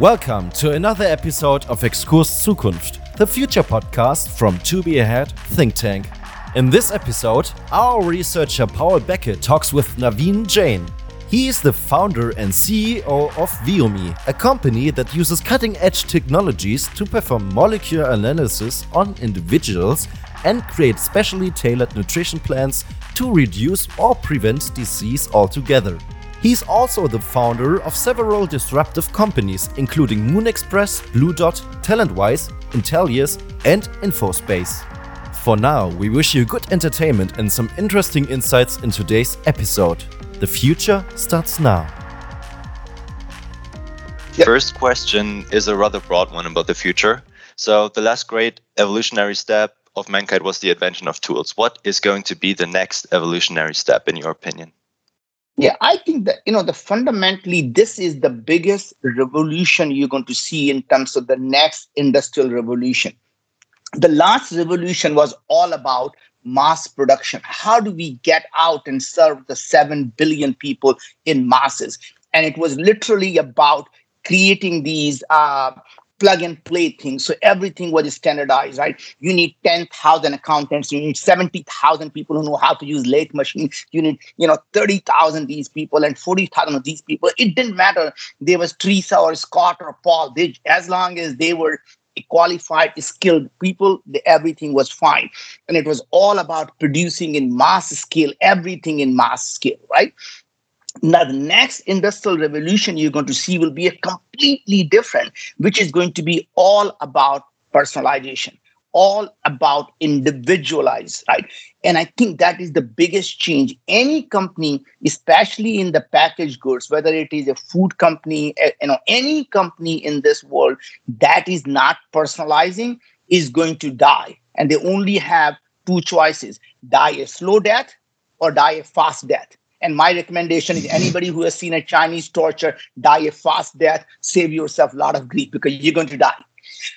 Welcome to another episode of Exkurs Zukunft, the future podcast from To Be Ahead Think Tank. In this episode, our researcher Paul Becke talks with Naveen Jain. He is the founder and CEO of Viome, a company that uses cutting edge technologies to perform molecular analysis on individuals and create specially tailored nutrition plans to reduce or prevent disease altogether. He's also the founder of several disruptive companies, including Moon Express, Blue Dot, Talentwise, Intelius, and Infospace. For now, we wish you good entertainment and some interesting insights in today's episode. The future starts now. First question is a rather broad one about the future. So, the last great evolutionary step of mankind was the invention of tools. What is going to be the next evolutionary step, in your opinion? Yeah, I think that you know the fundamentally this is the biggest revolution you're going to see in terms of the next industrial revolution. The last revolution was all about mass production. How do we get out and serve the 7 billion people in masses? And it was literally about creating these uh, plug and play thing. So everything was standardized, right? You need 10,000 accountants, you need 70,000 people who know how to use lathe machines, you need, you know, 30,000 these people and 40,000 of these people. It didn't matter. There was Teresa or Scott or Paul. They, as long as they were qualified, skilled people, the, everything was fine. And it was all about producing in mass scale, everything in mass scale, right? Now, the next industrial revolution you're going to see will be a completely different, which is going to be all about personalization, all about individualized, right? And I think that is the biggest change. Any company, especially in the packaged goods, whether it is a food company, eh, you know, any company in this world that is not personalizing is going to die. And they only have two choices die a slow death or die a fast death and my recommendation is anybody who has seen a Chinese torture, die a fast death, save yourself a lot of grief because you're going to die.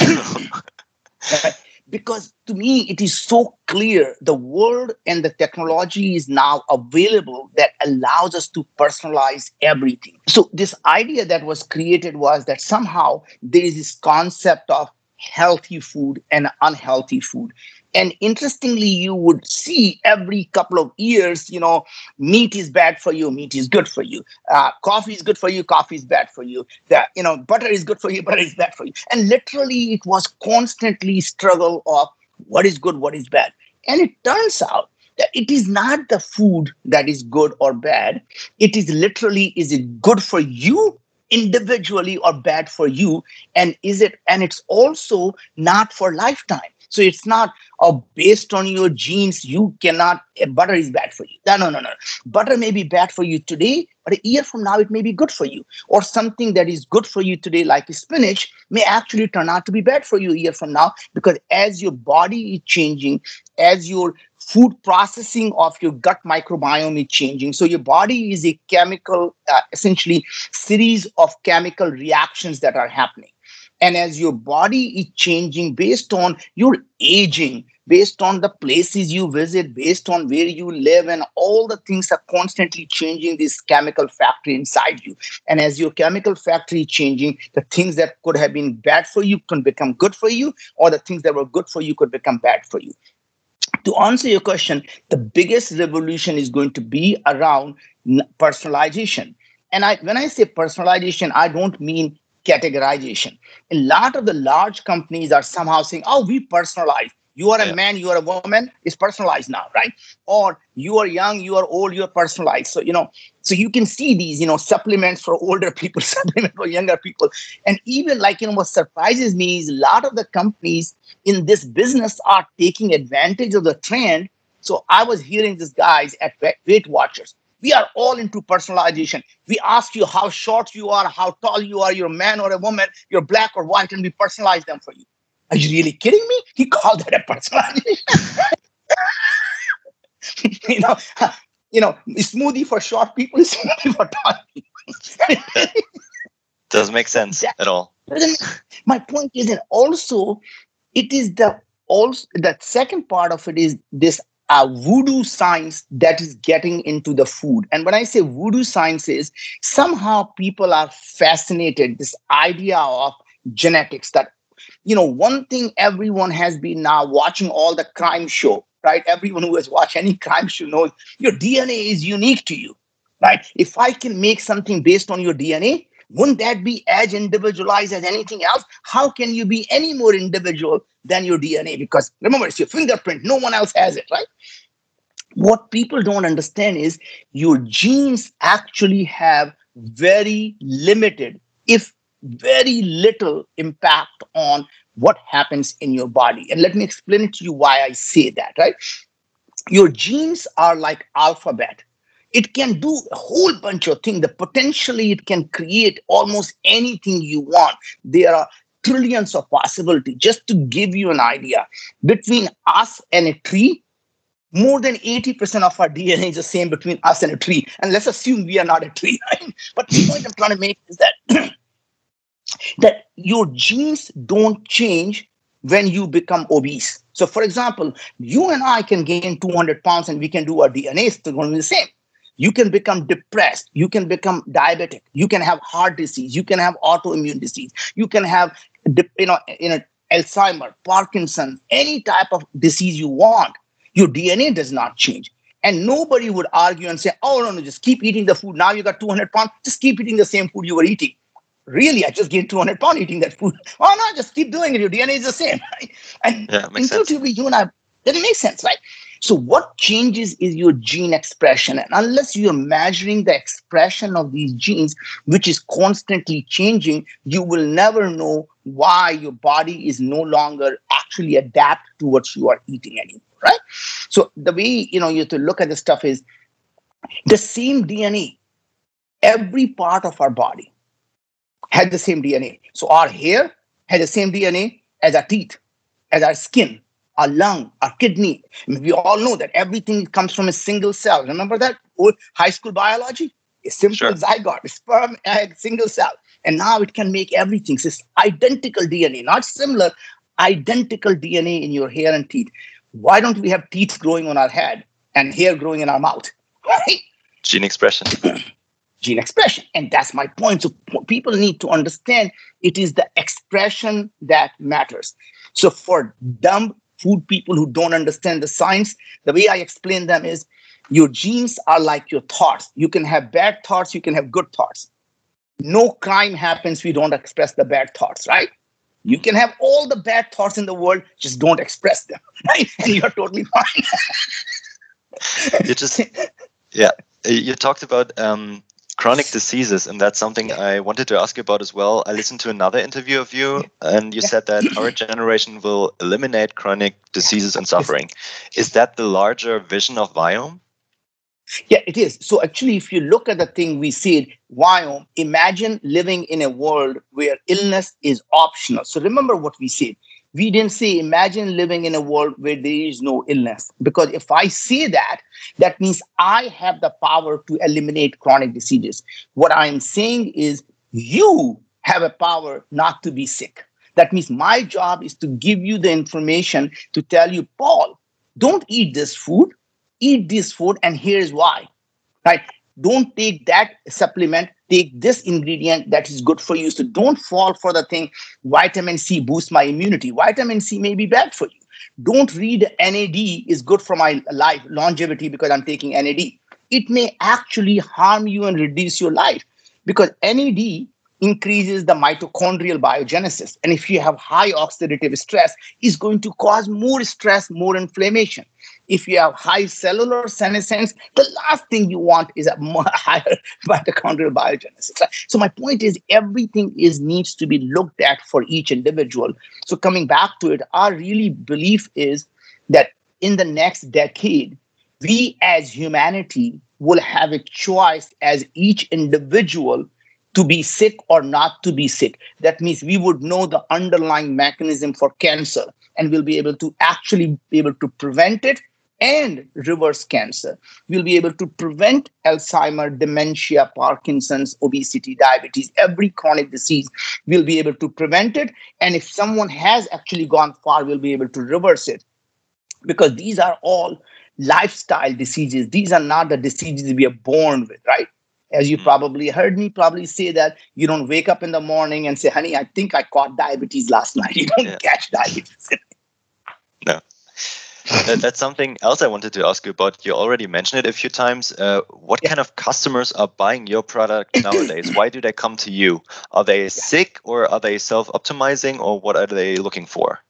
Because to me, it is so clear the world and the technology is now available that allows us to personalize everything. So, this idea that was created was that somehow there is this concept of healthy food and unhealthy food. And interestingly you would see every couple of years you know meat is bad for you meat is good for you. Uh, coffee is good for you coffee is bad for you. That you know butter is good for you butter is bad for you. And literally it was constantly struggle of what is good what is bad. And it turns out that it is not the food that is good or bad. It is literally is it good for you individually or bad for you and is it and it's also not for lifetime so it's not oh, based on your genes, you cannot, eh, butter is bad for you. No, no, no, no. Butter may be bad for you today, but a year from now, it may be good for you. Or something that is good for you today, like spinach, may actually turn out to be bad for you a year from now because as your body is changing, as your food processing of your gut microbiome is changing. So your body is a chemical, uh, essentially, series of chemical reactions that are happening. And as your body is changing based on your aging, based on the places you visit, based on where you live, and all the things are constantly changing this chemical factory inside you. And as your chemical factory changing, the things that could have been bad for you can become good for you, or the things that were good for you could become bad for you. To answer your question, the biggest revolution is going to be around personalization. And I, when I say personalization, I don't mean categorization. A lot of the large companies are somehow saying, oh, we personalize. You are a yeah. man, you are a woman, it's personalized now, right? Or you are young, you are old, you're personalized. So, you know, so you can see these, you know, supplements for older people, supplements for younger people. And even like, you know, what surprises me is a lot of the companies in this business are taking advantage of the trend. So I was hearing these guys at Weight Watchers we are all into personalization. We ask you how short you are, how tall you are, you're a man or a woman, you're black or white, and we personalize them for you. Are you really kidding me? He called that a personalization. you know, you know, smoothie for short people, smoothie for tall people. Doesn't make sense that, at all. My point is that also it is the also that second part of it is this uh, voodoo science that is getting into the food. And when I say voodoo science is somehow people are fascinated this idea of genetics that you know one thing everyone has been now watching all the crime show right everyone who has watched any crime show knows your dna is unique to you right if i can make something based on your dna wouldn't that be as individualized as anything else how can you be any more individual than your dna because remember it's your fingerprint no one else has it right what people don't understand is your genes actually have very limited if very little impact on what happens in your body. And let me explain to you why I say that, right? Your genes are like alphabet. It can do a whole bunch of things. The potentially it can create almost anything you want. There are trillions of possibilities. Just to give you an idea, between us and a tree, more than 80% of our DNA is the same between us and a tree. And let's assume we are not a tree. Right? But the point I'm trying to make is that that your genes don't change when you become obese. So, for example, you and I can gain 200 pounds and we can do our DNA still going to be the same. You can become depressed. You can become diabetic. You can have heart disease. You can have autoimmune disease. You can have, you know, you know, Alzheimer, Parkinson, any type of disease you want. Your DNA does not change. And nobody would argue and say, oh, no, no, just keep eating the food. Now you got 200 pounds. Just keep eating the same food you were eating really, I just gained 200 pounds eating that food. Oh, no, just keep doing it. Your DNA is the same. Right? And yeah, intuitively, sense. you and I, doesn't make sense, right? So, what changes is your gene expression. And unless you're measuring the expression of these genes, which is constantly changing, you will never know why your body is no longer actually adapt to what you are eating anymore, right? So, the way you know you have to look at this stuff is the same DNA, every part of our body, had the same DNA. So our hair had the same DNA as our teeth, as our skin, our lung, our kidney. I mean, we all know that everything comes from a single cell. Remember that old high school biology? A simple sure. zygote, sperm, egg, single cell. And now it can make everything. So it's identical DNA, not similar, identical DNA in your hair and teeth. Why don't we have teeth growing on our head and hair growing in our mouth? Right? Gene expression. gene expression. And that's my point. So people need to understand it is the expression that matters. So for dumb food people who don't understand the science, the way I explain them is your genes are like your thoughts. You can have bad thoughts, you can have good thoughts. No crime happens we don't express the bad thoughts, right? You can have all the bad thoughts in the world, just don't express them, right? And you're totally fine. you just, yeah. You talked about um, chronic diseases, and that's something I wanted to ask you about as well. I listened to another interview of you, and you said that our generation will eliminate chronic diseases and suffering. Is that the larger vision of Viome? Yeah, it is. So actually, if you look at the thing we said, Viome, imagine living in a world where illness is optional. So remember what we said we didn't say imagine living in a world where there is no illness. Because if i say that that means i have the power to eliminate chronic diseases. What i'm saying is you have a power not to be sick. That means my job is to give you the information to tell you paul don't eat this food. Eat this food and here's why. Right? Don't take that supplement take this ingredient that is good for you. So don't fall for the thing vitamin c boosts my immunity. Vitamin c may be bad for you. Don't read nad is good for my life longevity because i'm taking nad it may actually harm you and reduce your life because nad increases the mitochondrial biogenesis. And if you have high oxidative stress is going to cause more stress more inflammation if you have high cellular senescence, the last thing you want is a higher mitochondrial biogenesis. So my point is everything is needs to be looked at for each individual. So coming back to it, our really belief is that in the next decade, we as humanity will have a choice as each individual to be sick or not to be sick. That means we would know the underlying mechanism for cancer and we'll be able to actually be able to prevent it and reverse cancer. We'll be able to prevent Alzheimer, dementia, Parkinson's, obesity, diabetes, every chronic disease. We'll be able to prevent it. And if someone has actually gone far, we'll be able to reverse it. Because these are all lifestyle diseases. These are not the diseases we are born with, right? As you mm. probably heard me probably say that you don't wake up in the morning and say, honey, I think I caught diabetes last night. You don't yeah. catch diabetes. Uh, that's something else I wanted to ask you about. You already mentioned it a few times. Uh, what yeah. kind of customers are buying your product nowadays? Why do they come to you? Are they yeah. sick or are they self optimizing or what are they looking for?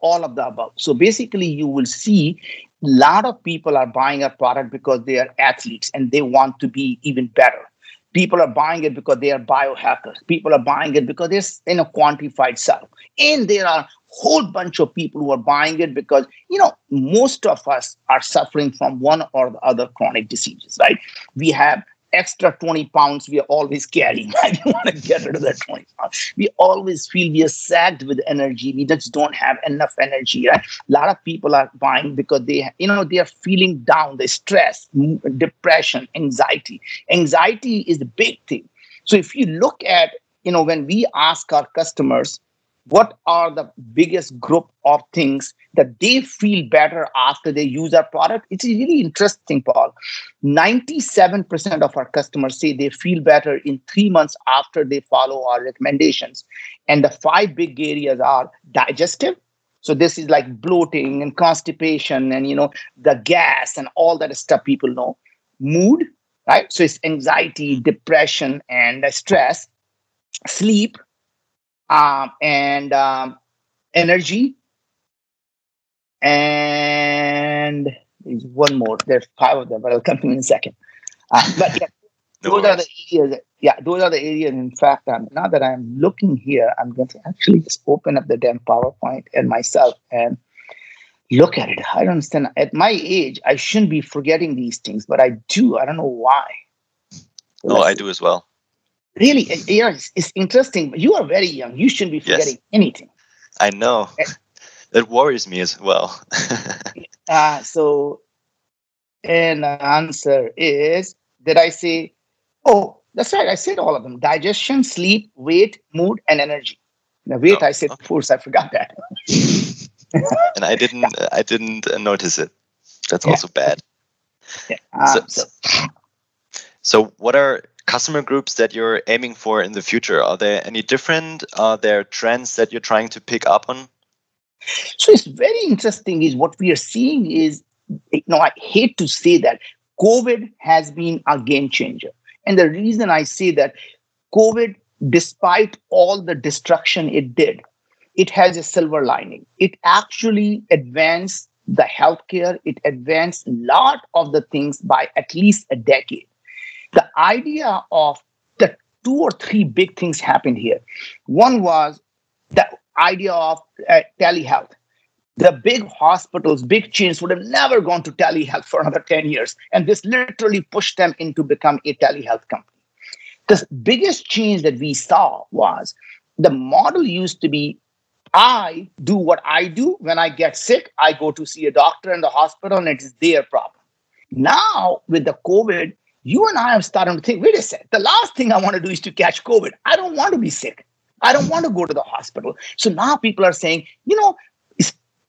all of the above. So basically, you will see a lot of people are buying a product because they are athletes and they want to be even better. People are buying it because they are biohackers. People are buying it because they're in a quantified self. And there are a whole bunch of people who are buying it because, you know, most of us are suffering from one or the other chronic diseases, right? We have extra 20 pounds we are always carrying. I don't want to get rid of that 20 pounds. We always feel we are sagged with energy. We just don't have enough energy. Right? A lot of people are buying because they, you know, they are feeling down, they stress, depression, anxiety. Anxiety is the big thing. So if you look at, you know, when we ask our customers, what are the biggest group of things that they feel better after they use our product? It's really interesting paul. 97% of our customers say they feel better in three months after they follow our recommendations. And the five big areas are digestive. So this is like bloating and constipation and you know the gas and all that stuff people know. Mood right? So it's anxiety depression and stress. Sleep um, and um, energy. And there's one more. There's five of them, but I'll come to in a second. Uh, but yeah, those are the areas. Yeah, those are the areas. In fact, um, now that I'm looking here, I'm going to actually just open up the damn PowerPoint and myself and look at it. I don't understand. At my age, I shouldn't be forgetting these things, but I do. I don't know why. No, I do as well really, uh, you know, it's, it's, interesting. You are very young. You shouldn't be forgetting yes. anything. I know. It worries me as well. uh, so, and the answer is did I say, oh, that's right. I said all of them digestion, sleep, weight, mood, and energy. Now, weight, oh, I said okay. foods. I forgot that. and I didn't, yeah. I didn't uh, notice it. That's yeah. also bad. Yeah. Um, so, so, so, what are customer groups that you're aiming for in the future? Are there any different? Are there trends that you're trying to pick up on? So it's very interesting. Is what we are seeing is, you know, I hate to say that COVID has been a game changer, and the reason I say that COVID, despite all the destruction it did, it has a silver lining. It actually advanced the healthcare. It advanced a lot of the things by at least a decade the idea of the two or three big things happened here. One was the idea of uh, telehealth. The big hospitals, big chains would have never gone to telehealth for another 10 years. And this literally pushed them into become a telehealth company. The biggest change that we saw was the model used to be I do what I do. When I get sick, I go to see a doctor in the hospital and it is their problem. Now, with the COVID, you and I are starting to think, wait a second, the last thing I want to do is to catch COVID. I don't want to be sick. I don't want to go to the hospital. So now people are saying, you know,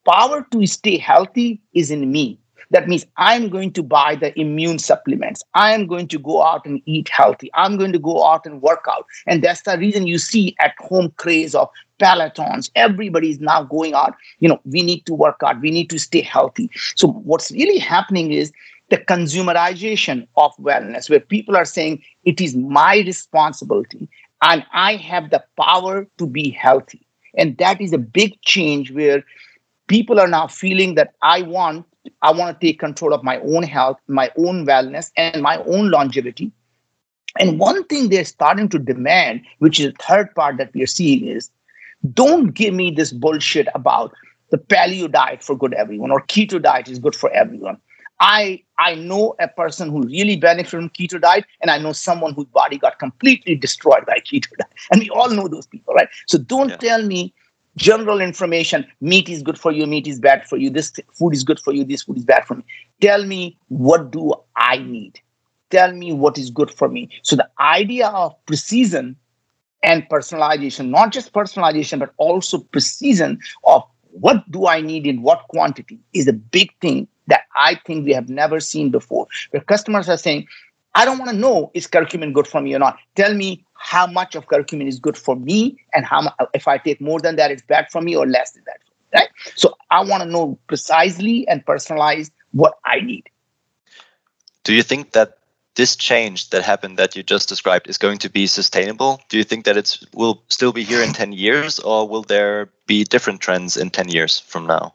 power to stay healthy is in me. That means I'm going to buy the immune supplements. I'm going to go out and eat healthy. I'm going to go out and work out. And that's the reason you see at home craze of pelotons. Everybody is now going out. You know, we need to work out. We need to stay healthy. So what's really happening is the consumerization of wellness, where people are saying it is my responsibility and I have the power to be healthy. And that is a big change where people are now feeling that I want I want to take control of my own health, my own wellness, and my own longevity. And one thing they're starting to demand, which is the third part that we are seeing, is don't give me this bullshit about the paleo diet for good everyone or keto diet is good for everyone. I I know a person who really benefited from keto diet, and I know someone whose body got completely destroyed by keto diet. And we all know those people, right? So don't yeah. tell me general information meat is good for you meat is bad for you this food is good for you this food is bad for me tell me what do i need tell me what is good for me so the idea of precision and personalization not just personalization but also precision of what do I need in what quantity is a big thing that I think we have never seen before, where customers are saying, I don't want to know is curcumin good for me or not. Tell me how much of curcumin is good for me and how uh, if I take more than that, it's bad for me or less than that. Right. So I want to know precisely and personalized what I need. Do you think that this change that happened that you just described is going to be sustainable? Do you think that it will still be here in 10 years or will there be different trends in 10 years from now?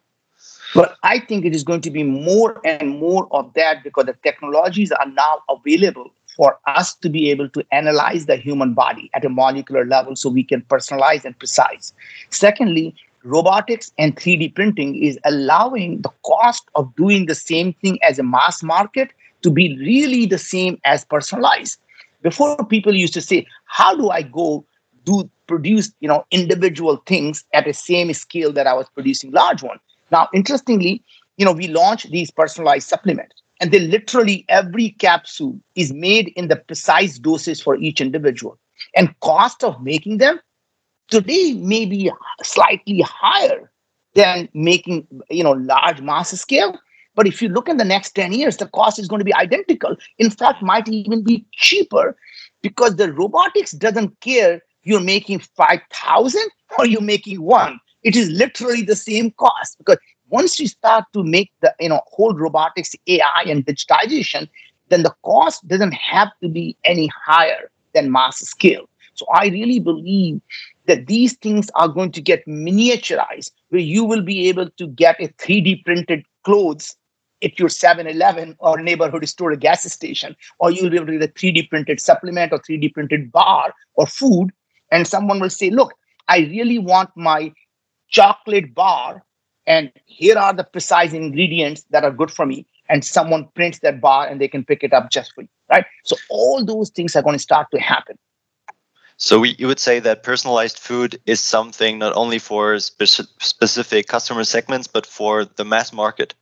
Well, I think it is going to be more and more of that because the technologies are now available for us to be able to analyze the human body at a molecular level so we can personalize and precise. Secondly, robotics and 3D printing is allowing the cost of doing the same thing as a mass market to be really the same as personalized. Before people used to say, how do I go do produce you know individual things at the same scale that I was producing large one? Now, interestingly, you know, we launched these personalized supplements, and they literally every capsule is made in the precise doses for each individual. And cost of making them today may be slightly higher than making you know large mass scale but if you look in the next 10 years, the cost is going to be identical. In fact, might even be cheaper because the robotics doesn't care you're making 5,000 or you're making one. It is literally the same cost because once you start to make the you know whole robotics AI and digitization, then the cost doesn't have to be any higher than mass scale. So I really believe that these things are going to get miniaturized, where you will be able to get a 3D printed clothes at your 7-Eleven or neighborhood store or gas station, or you'll be able to get a 3D printed supplement or 3D printed bar or food, and someone will say, look, I really want my chocolate bar, and here are the precise ingredients that are good for me. And someone prints that bar and they can pick it up just for you, right? So all those things are going to start to happen. So we, you would say that personalized food is something not only for spe- specific customer segments, but for the mass market.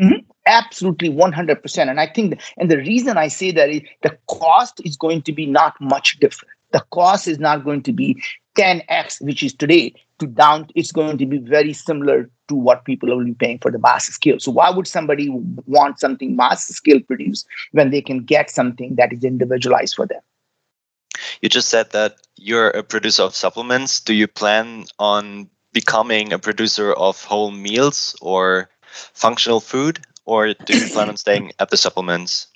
Mm-hmm. Absolutely, 100%. And I think, and the reason I say that is the cost is going to be not much different. The cost is not going to be 10x, which is today, to down, it's going to be very similar to what people be paying for the mass scale. So why would somebody want something mass scale produced when they can get something that is individualized for them? You just said that you're a producer of supplements. Do you plan on becoming a producer of whole meals or functional food, or do you plan on staying at the supplements?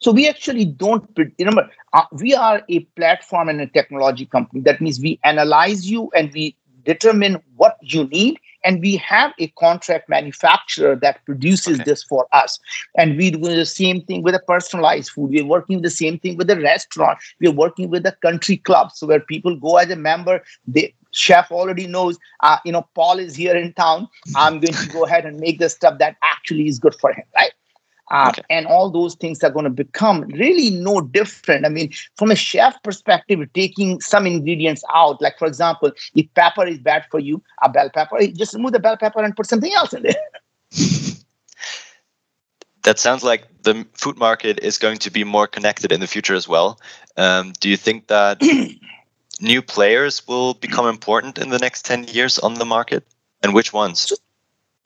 So we actually don't remember. Uh, we are a platform and a technology company. That means we analyze you and we determine what you need and we have a contract manufacturer that produces okay. this for us and we do the same thing with a personalized food we're working the same thing with a restaurant we're working with a country club so where people go as a member they chef already knows uh, you know paul is here in town i'm going to go ahead and make the stuff that actually is good for him right uh, okay. And all those things are going to become really no different. I mean, from a chef perspective, taking some ingredients out, like for example, if pepper is bad for you, a bell pepper, just remove the bell pepper and put something else in there. that sounds like the food market is going to be more connected in the future as well. Um, do you think that new players will become important in the next 10 years on the market? And which ones? So,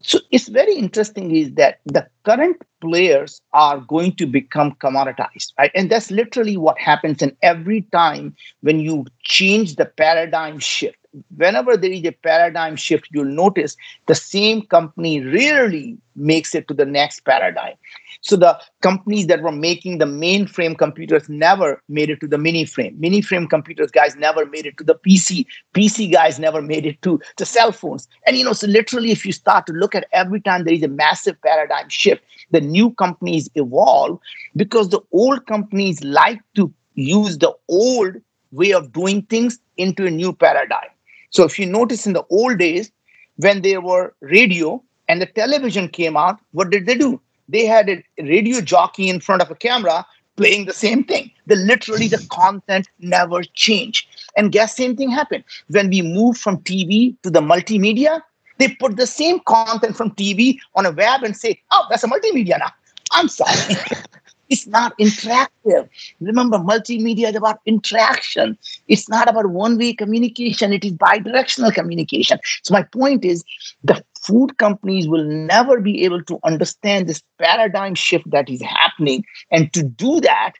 so it's very interesting is that the current players are going to become commoditized, right? And that's literally what happens. And every time when you change the paradigm shift, whenever there is a paradigm shift, you'll notice the same company rarely makes it to the next paradigm. So the companies that were making the mainframe computers never made it to the mini frame. Mini frame computers guys never made it to the PC. PC guys never made it to the cell phones. And you know, so literally, if you start to look at every time there is a massive paradigm shift, the new companies evolve because the old companies like to use the old way of doing things into a new paradigm. So if you notice in the old days, when there were radio and the television came out, what did they do? they had a radio jockey in front of a camera playing the same thing. The literally the content never changed. And guess same thing happened when we moved from TV to the multimedia. They put the same content from TV on a web and say, "Oh, that's a multimedia now." I'm sorry. It's not interactive. Remember, multimedia is about interaction. It's not about one way communication, it is bidirectional communication. So, my point is the food companies will never be able to understand this paradigm shift that is happening. And to do that,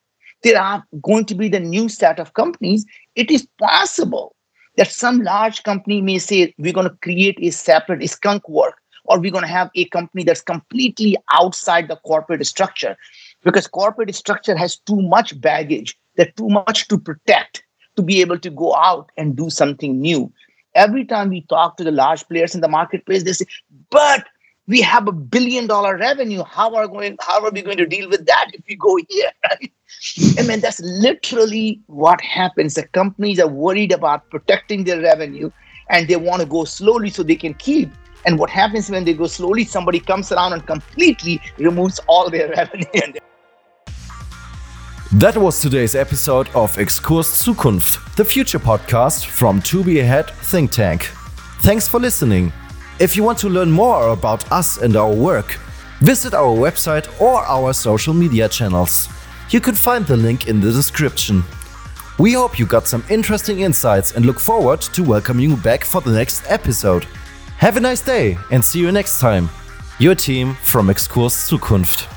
there are going to be the new set of companies. It is possible that some large company may say, we're going to create a separate skunk work, or we're going to have a company that's completely outside the corporate structure because corporate structure has too much baggage, there's too much to protect to be able to go out and do something new. Every time we talk to the large players in the marketplace, they say, but we have a billion dollar revenue. How are going? How are we going to deal with that if we go here? I mean, that's literally what happens. The companies are worried about protecting their revenue, and they want to go slowly so they can keep. And what happens when they go slowly? Somebody comes around and completely removes all their revenue. That was today's episode of Exkurs Zukunft, the future podcast from To Be Ahead Think Tank. Thanks for listening. If you want to learn more about us and our work, visit our website or our social media channels. You can find the link in the description. We hope you got some interesting insights and look forward to welcoming you back for the next episode. Have a nice day and see you next time. Your team from Exkurs Zukunft.